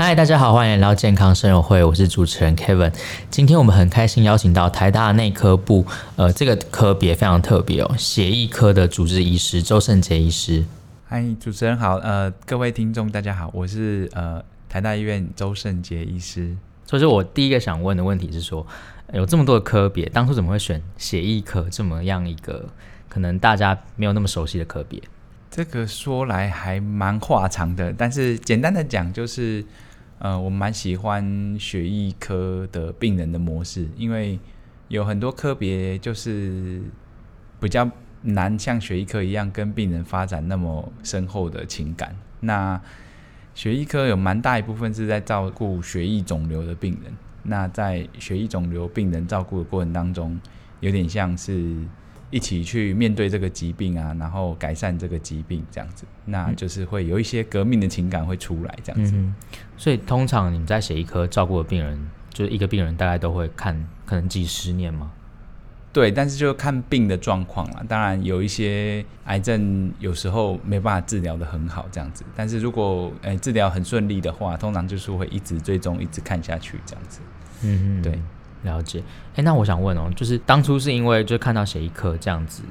嗨，大家好，欢迎来到健康生友会，我是主持人 Kevin。今天我们很开心邀请到台大内科部，呃，这个科别非常特别哦，血液科的主治医师周胜杰医师。嗨，主持人好，呃，各位听众大家好，我是呃台大医院周胜杰医师。所以说我第一个想问的问题是说，有这么多的科别，当初怎么会选血液科这么样一个可能大家没有那么熟悉的科别？这个说来还蛮话长的，但是简单的讲就是。呃，我蛮喜欢血液科的病人的模式，因为有很多科别就是比较难像血液科一样跟病人发展那么深厚的情感。那血液科有蛮大一部分是在照顾血液肿瘤的病人，那在血液肿瘤病人照顾的过程当中，有点像是。一起去面对这个疾病啊，然后改善这个疾病，这样子，那就是会有一些革命的情感会出来，这样子。嗯，所以通常你们在写一科照顾的病人，就是一个病人大概都会看可能几十年吗？对，但是就看病的状况了。当然有一些癌症有时候没办法治疗的很好，这样子。但是如果诶、欸、治疗很顺利的话，通常就是会一直追踪，一直看下去，这样子。嗯嗯，对。了解，哎，那我想问哦，就是当初是因为就看到血液科这样子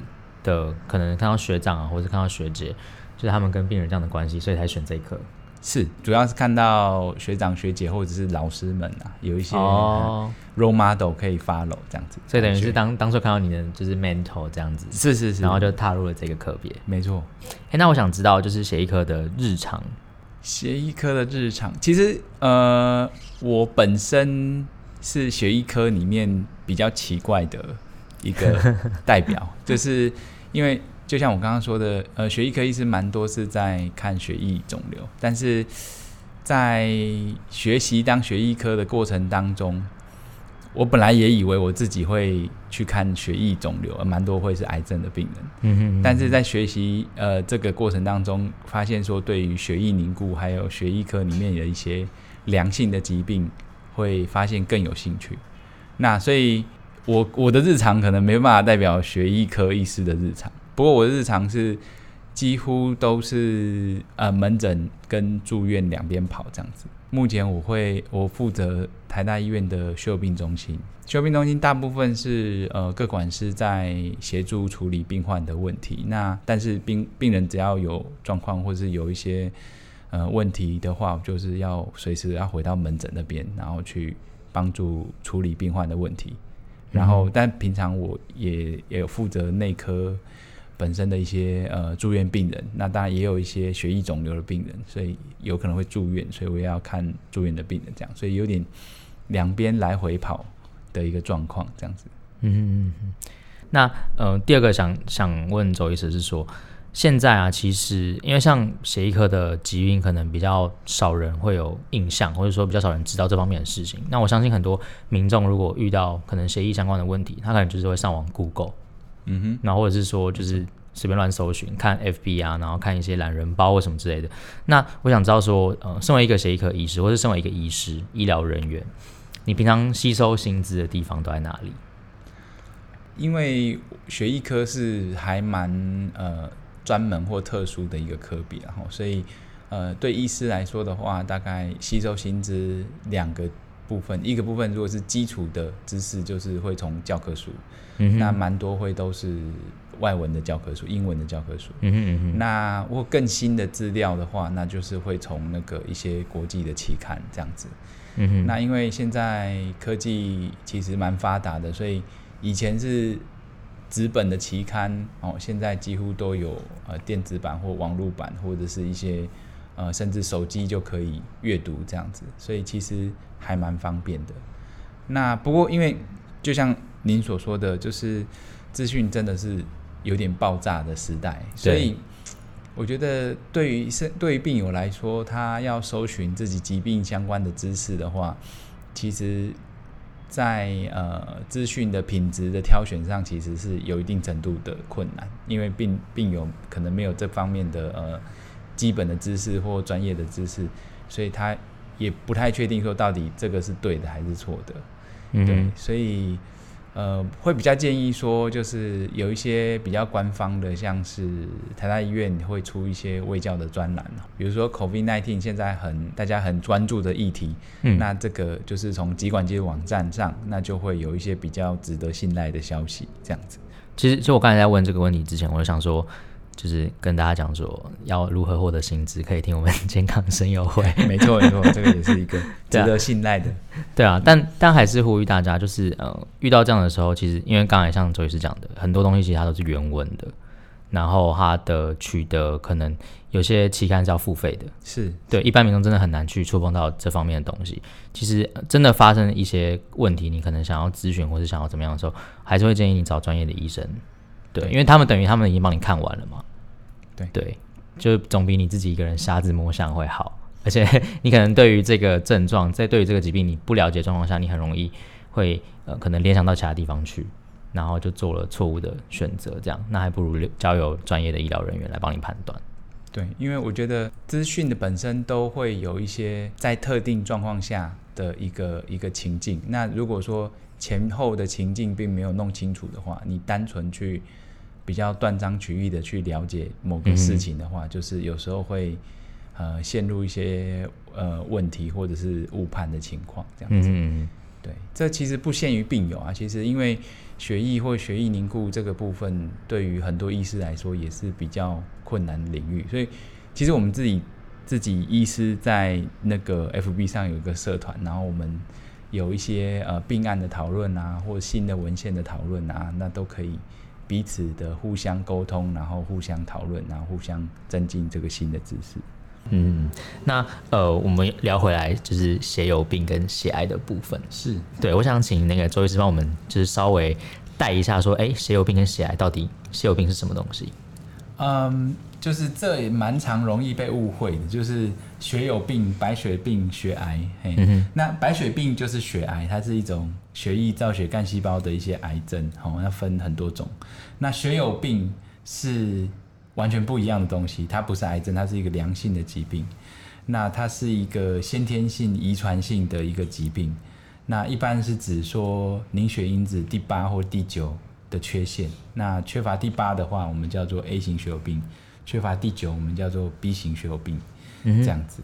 的，可能看到学长啊，或者看到学姐，就是他们跟病人这样的关系，所以才选这一科。是，主要是看到学长学姐或者是老师们啊，有一些 role model 可以 follow 这样子，所以等于是当当初看到你的就是 mentor 这样子，是是是，然后就踏入了这个科别。没错，哎，那我想知道就是血液科的日常，血液科的日常，其实呃，我本身。是血液科里面比较奇怪的一个 代表，就是因为就像我刚刚说的，呃，血液科医师蛮多是在看血液肿瘤，但是在学习当血液科的过程当中，我本来也以为我自己会去看血液肿瘤，而蛮多会是癌症的病人。嗯哼，但是在学习呃这个过程当中，发现说对于血液凝固还有血液科里面的一些良性的疾病。会发现更有兴趣，那所以我我的日常可能没办法代表学医科医师的日常，不过我的日常是几乎都是呃门诊跟住院两边跑这样子。目前我会我负责台大医院的休病中心，休病中心大部分是呃各管师在协助处理病患的问题，那但是病病人只要有状况或是有一些。呃，问题的话，就是要随时要回到门诊那边，然后去帮助处理病患的问题。然后，但平常我也也有负责内科本身的一些呃住院病人，那当然也有一些血液肿瘤的病人，所以有可能会住院，所以我也要看住院的病人，这样，所以有点两边来回跑的一个状况，这样子。嗯嗯嗯。那呃，第二个想想问周医师是说。现在啊，其实因为像协议科的疾病，可能比较少人会有印象，或者说比较少人知道这方面的事情。那我相信很多民众如果遇到可能协议相关的问题，他可能就是会上网 Google，嗯哼，然后或者是说就是随便乱搜寻，看 FB 啊，然后看一些懒人包或什么之类的。那我想知道说，呃，身为一个协议科医师，或是身为一个医师、医疗人员，你平常吸收薪资的地方都在哪里？因为学医科是还蛮呃。专门或特殊的一个科比，然后所以，呃，对医师来说的话，大概吸收薪资两个部分，一个部分如果是基础的知识，就是会从教科书，那蛮多会都是外文的教科书，英文的教科书。嗯哼嗯哼那或更新的资料的话，那就是会从那个一些国际的期刊这样子。嗯哼那因为现在科技其实蛮发达的，所以以前是。纸本的期刊哦，现在几乎都有呃电子版或网络版，或者是一些呃甚至手机就可以阅读这样子，所以其实还蛮方便的。那不过因为就像您所说的，就是资讯真的是有点爆炸的时代，所以我觉得对于是对于病友来说，他要搜寻自己疾病相关的知识的话，其实在呃资讯的品质的挑选上，其实是有一定程度的困难，因为病病友可能没有这方面的呃基本的知识或专业的知识，所以他也不太确定说到底这个是对的还是错的。嗯，对，所以。呃，会比较建议说，就是有一些比较官方的，像是台大医院会出一些卫教的专栏，比如说 COVID-19 现在很大家很专注的议题，嗯，那这个就是从疾管局网站上，那就会有一些比较值得信赖的消息，这样子。其实，就我刚才在问这个问题之前，我就想说。就是跟大家讲说，要如何获得薪资，可以听我们健康声友会。没错，没错，这个也是一个 值得信赖的。对啊，但但还是呼吁大家，就是呃，遇到这样的时候，其实因为刚才像周医师讲的，很多东西其实它都是原文的，然后它的取得可能有些期刊是要付费的，是对一般民众真的很难去触碰到这方面的东西。其实真的发生一些问题，你可能想要咨询或是想要怎么样的时候，还是会建议你找专业的医生。对，因为他们等于他们已经帮你看完了嘛。对对，就总比你自己一个人瞎子摸象会好。而且 你可能对于这个症状，在对于这个疾病你不了解状况下，你很容易会呃可能联想到其他地方去，然后就做了错误的选择。这样，那还不如交由专业的医疗人员来帮你判断。对，因为我觉得资讯的本身都会有一些在特定状况下的一个一个情境。那如果说前后的情境并没有弄清楚的话，你单纯去。比较断章取义的去了解某个事情的话，嗯、就是有时候会呃陷入一些呃问题或者是误判的情况，这样子。嗯，对，这其实不限于病友啊，其实因为血液或血液凝固这个部分，对于很多医师来说也是比较困难的领域，所以其实我们自己自己医师在那个 FB 上有一个社团，然后我们有一些呃病案的讨论啊，或新的文献的讨论啊，那都可以。彼此的互相沟通，然后互相讨论，然后互相增进这个新的知识。嗯，那呃，我们聊回来就是血友病跟血癌的部分。是对，我想请那个周医师帮我们就是稍微带一下，说，哎，血友病跟血癌到底血友病是什么东西？嗯。就是这也蛮常容易被误会的，就是血友病、白血病、血癌。嘿，嗯、那白血病就是血癌，它是一种血液造血干细胞的一些癌症，哦，要分很多种。那血友病是完全不一样的东西，它不是癌症，它是一个良性的疾病。那它是一个先天性遗传性的一个疾病。那一般是指说凝血因子第八或第九的缺陷。那缺乏第八的话，我们叫做 A 型血友病。缺乏第九，我们叫做 B 型血友病，嗯、这样子。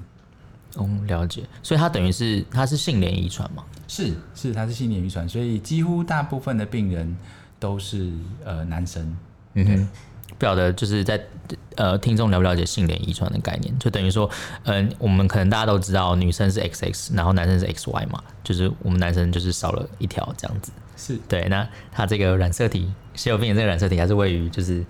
哦，了解。所以它等于是它是性联遗传嘛？是是，它是性联遗传，所以几乎大部分的病人都是呃男生。嗯哼，不晓得就是在呃听众了不了解性联遗传的概念？就等于说，嗯、呃，我们可能大家都知道女生是 XX，然后男生是 XY 嘛，就是我们男生就是少了一条这样子。是对。那它这个染色体血友病的这个染色体，还是位于就是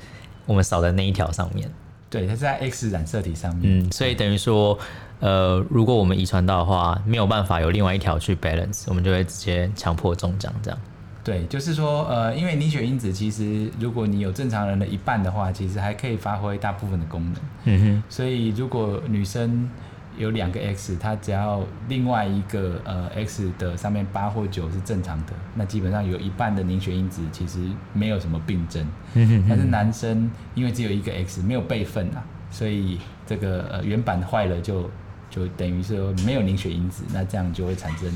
我们少的那一条上面。对，它是在 X 染色体上面。嗯，所以等于说，呃，如果我们遗传到的话，没有办法有另外一条去 balance，我们就会直接强迫中奖这样。对，就是说，呃，因为凝血因子其实，如果你有正常人的一半的话，其实还可以发挥大部分的功能。嗯哼。所以如果女生，有两个 X，它只要另外一个呃 X 的上面八或九是正常的，那基本上有一半的凝血因子其实没有什么病症。嗯哼哼。但是男生因为只有一个 X 没有备份啊，所以这个呃原版坏了就就等于是没有凝血因子，那这样就会产生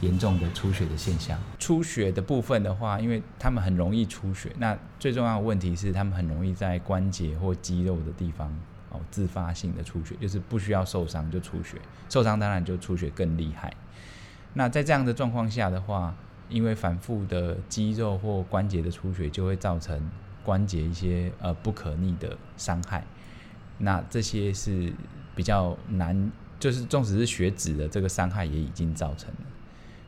严重的出血的现象。出血的部分的话，因为他们很容易出血，那最重要的问题是他们很容易在关节或肌肉的地方。自发性的出血就是不需要受伤就出血，受伤当然就出血更厉害。那在这样的状况下的话，因为反复的肌肉或关节的出血，就会造成关节一些呃不可逆的伤害。那这些是比较难，就是纵使是血脂的这个伤害也已经造成了。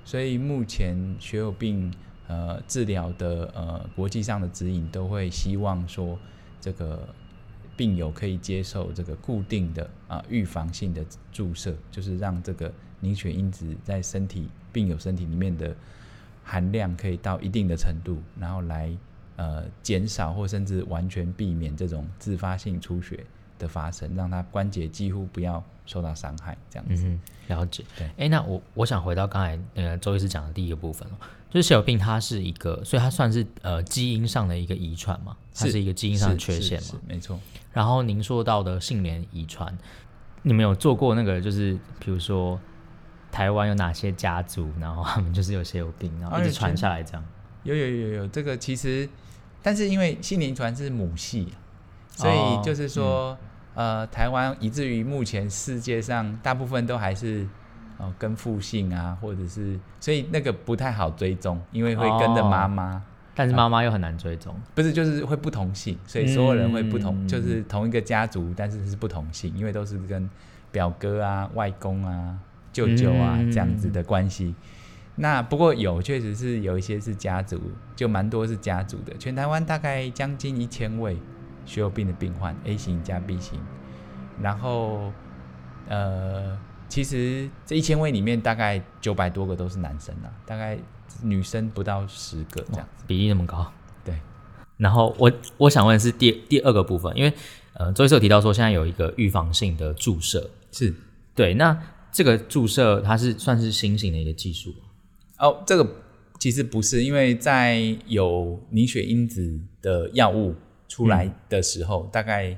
所以目前血友病呃治疗的呃国际上的指引都会希望说这个。病友可以接受这个固定的啊预防性的注射，就是让这个凝血因子在身体病友身体里面的含量可以到一定的程度，然后来呃减少或甚至完全避免这种自发性出血的发生，让他关节几乎不要受到伤害，这样子。嗯、了解。对，哎，那我我想回到刚才那个周医师讲的第一个部分就是血友病，它是一个，所以它算是呃基因上的一个遗传嘛，它是一个基因上的缺陷嘛，没错。然后您说到的性联遗传，你们有做过那个，就是比如说台湾有哪些家族，然后他们就是有血友病，然后一直传下来这样。有有有有，这个其实，但是因为性联遗传是母系，所以就是说，哦嗯、呃，台湾以至于目前世界上大部分都还是。哦，跟父姓啊，或者是，所以那个不太好追踪，因为会跟着妈妈，哦，但是妈妈又很难追踪，啊，不是，就是会不同姓，所以所有人会不同，嗯，就是同一个家族，但是是不同姓，因为都是跟表哥啊、外公啊、舅舅啊，嗯，这样子的关系。那不过有，确实是有一些是家族，就蛮多是家族的，全台湾大概将近一千位血友病的病患，A 型加 B 型，然后呃。其实这一千位里面，大概九百多个都是男生啊，大概女生不到十个这样子，比例那么高。对。然后我我想问的是第第二个部分，因为呃，周医师有提到说现在有一个预防性的注射，是对。那这个注射它是算是新型的一个技术吗？哦，这个其实不是，因为在有凝血因子的药物出来的时候，嗯、大概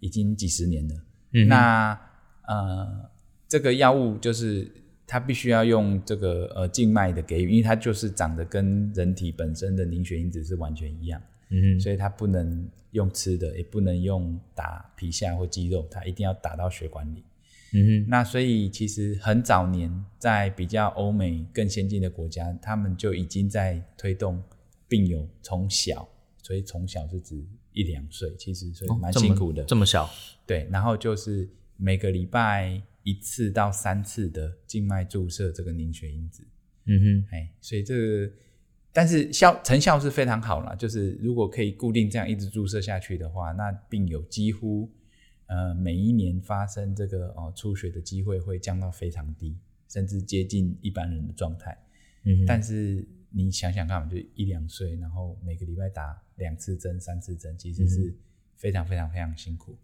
已经几十年了。嗯。那呃。这个药物就是它必须要用这个呃静脉的给予，因为它就是长得跟人体本身的凝血因子是完全一样，嗯，所以它不能用吃的，也不能用打皮下或肌肉，它一定要打到血管里，嗯，那所以其实很早年在比较欧美更先进的国家，他们就已经在推动病友从小，所以从小是指一两岁，其实所以蛮辛苦的，哦，这么，这么小，对，然后就是每个礼拜。一次到三次的静脉注射这个凝血因子，嗯哼，哎，所以这个，但是效成效是非常好啦。就是如果可以固定这样一直注射下去的话，那病友几乎呃每一年发生这个哦出血的机会会降到非常低，甚至接近一般人的状态。嗯哼，但是你想想看，就一两岁，然后每个礼拜打两次针、三次针，其实是非常非常非常辛苦，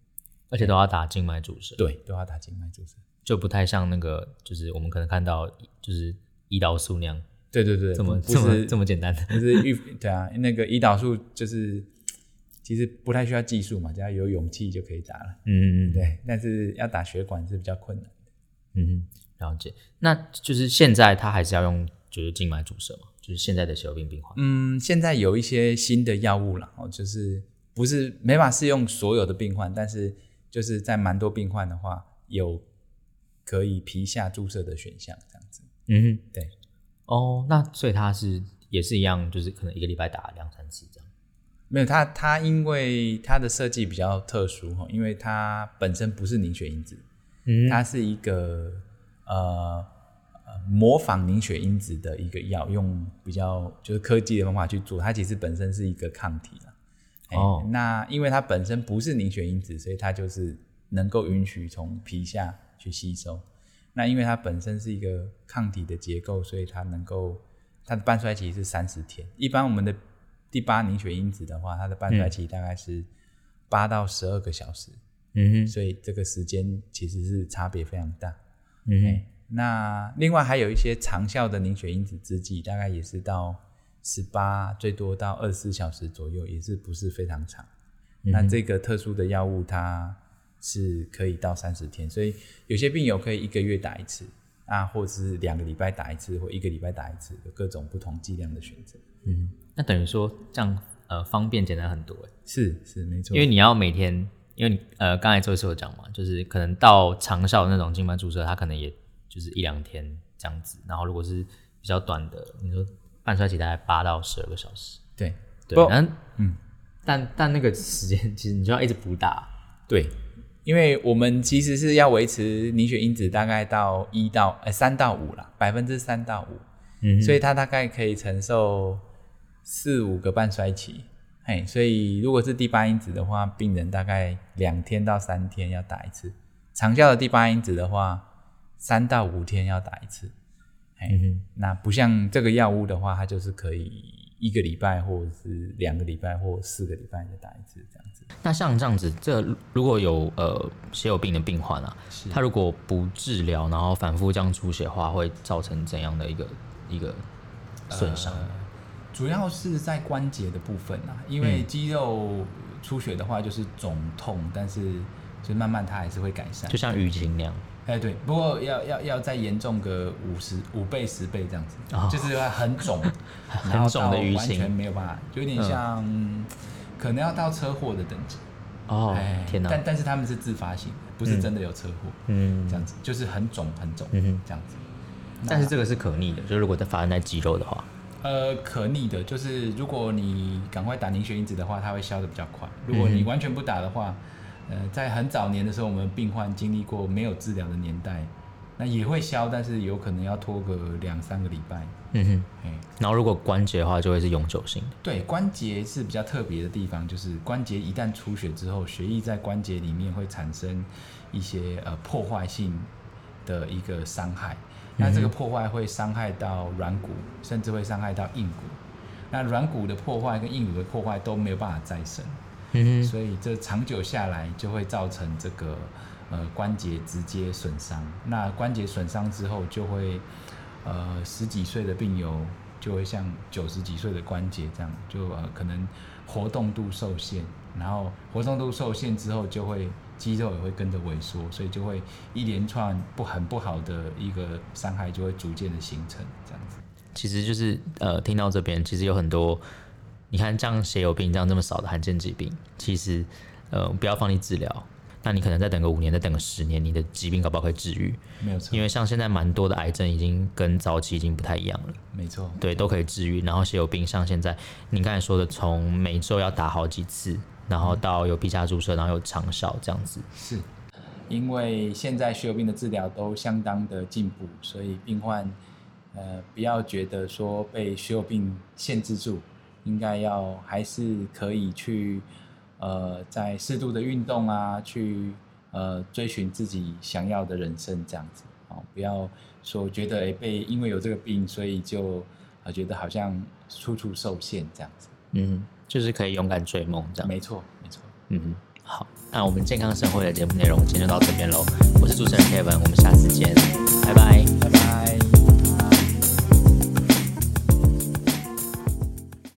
而且都要打静脉注射。对，都要打静脉注射。就不太像那个，就是我们可能看到，就是胰岛素那样。对对对，这么这么这么简单的，就是预对啊，那个胰岛素就是其实不太需要技术嘛，只要有勇气就可以打了。嗯嗯嗯，对。但是要打血管是比较困难的。嗯嗯，了解。那就是现在他还是要用就是静脉注射嘛？就是现在的血友病病患。嗯，现在有一些新的药物了哦，就是不是没法适用所有的病患，但是就是在蛮多病患的话有。可以皮下注射的选项，这样子。嗯哼，对。哦，那所以它是也是一样，就是可能一个礼拜打两三次这样。没有，它它因为它的设计比较特殊哈，因为它本身不是凝血因子，嗯，它是一个呃模仿凝血因子的一个药，用比较就是科技的方法去做，它其实本身是一个抗体了。哦，那因为它本身不是凝血因子，所以它就是能够允许从皮下。去吸收，那因为它本身是一个抗体的结构，所以它能够它的半衰期是三十天。一般我们的第八凝血因子的话，它的半衰期大概是八到十二个小时。嗯哼，所以这个时间其实是差别非常大。嗯哼，那另外还有一些长效的凝血因子制剂，大概也是到十八，最多到二十四小时左右，也是不是非常长。嗯、那这个特殊的药物它。是可以到三十天，所以有些病友可以一个月打一次啊，或者是两个礼拜打一次，或一个礼拜打一次，有各种不同剂量的选择。嗯，那等于说这样呃方便简单很多。是是没错，因为你要每天，因为你呃刚才周医师有讲嘛，就是可能到长效的那种静脉注射，它可能也就是一两天这样子，然后如果是比较短的，你说半衰期大概八到十二个小时。对对，嗯嗯，但但那个时间其实你就要一直补打。对。因为我们其实是要维持凝血因子大概到一到呃三到五啦，百分之三到五，嗯，所以它大概可以承受四五个半衰期，嘿，所以如果是第八因子的话，病人大概两天到三天要打一次，长效的第八因子的话，三到五天要打一次，那不像这个药物的话，它就是可以一个礼拜，或者是两个礼拜，或四个礼拜再打一次这样子。那像这样子，这如果有呃血友病的病患啊，是他如果不治疗，然后反复这样出血的话，会造成怎样的一个一个损伤？呃，主要是在关节的部分啊，因为肌肉出血的话就是肿痛，嗯、但是就慢慢它还是会改善，就像淤青那样。哎，对，不过要要要再严重个五十五倍十倍这样子，哦、就是很肿，很肿的淤青，完全没有办法，就有点像，嗯、可能要到车祸的等级。哦，天哪！但但是他们是自发性的，不是真的有车祸。嗯，这样子就是很肿很肿，嗯哼，这样子。但是这个是可逆的，就是如果在发生在肌肉的话，呃，可逆的，就是如果你赶快打凝血因子的话，它会消得比较快。如果你完全不打的话，呃，在很早年的时候，我们病患经历过没有治疗的年代，那也会消，但是有可能要拖个两三个礼拜。嗯哼，嘿然后如果关节的话，就会是永久性的。对，关节是比较特别的地方，就是关节一旦出血之后，血液在关节里面会产生一些呃破坏性的一个伤害。那这个破坏会伤害到软骨，甚至会伤害到硬骨。那软骨的破坏跟硬骨的破坏都没有办法再生。嗯，所以这长久下来就会造成这个呃关节直接损伤。那关节损伤之后，就会呃十几岁的病友就会像九十几岁的关节这样，就呃可能活动度受限，然后活动度受限之后，就会肌肉也会跟着萎缩，所以就会一连串不很不好的一个伤害就会逐渐的形成这样子。其实就是呃听到这边，其实有很多。你看，这样血友病这样这么少的罕见疾病，其实，呃，不要放弃治疗。那你可能再等个五年，再等个十年，你的疾病搞不好可以治愈。没有错。因为像现在蛮多的癌症已经跟早期已经不太一样了。没错。对，都可以治愈。然后血友病像现在你刚才说的，从每周要打好几次，然后到有皮下注射，然后有长效这样子。是。因为现在血友病的治疗都相当的进步，所以病患，呃，不要觉得说被血友病限制住。应该要还是可以去，呃，在适度的运动啊，去呃追寻自己想要的人生这样子哦，不要说觉得诶被因为有这个病，所以就呃觉得好像处处受限这样子。嗯，就是可以勇敢追梦这样。没错，没错。嗯，好，那我们健康生活的节目内容今天就到这边喽。我是主持人 Kevin，我们下次见，拜拜，拜拜。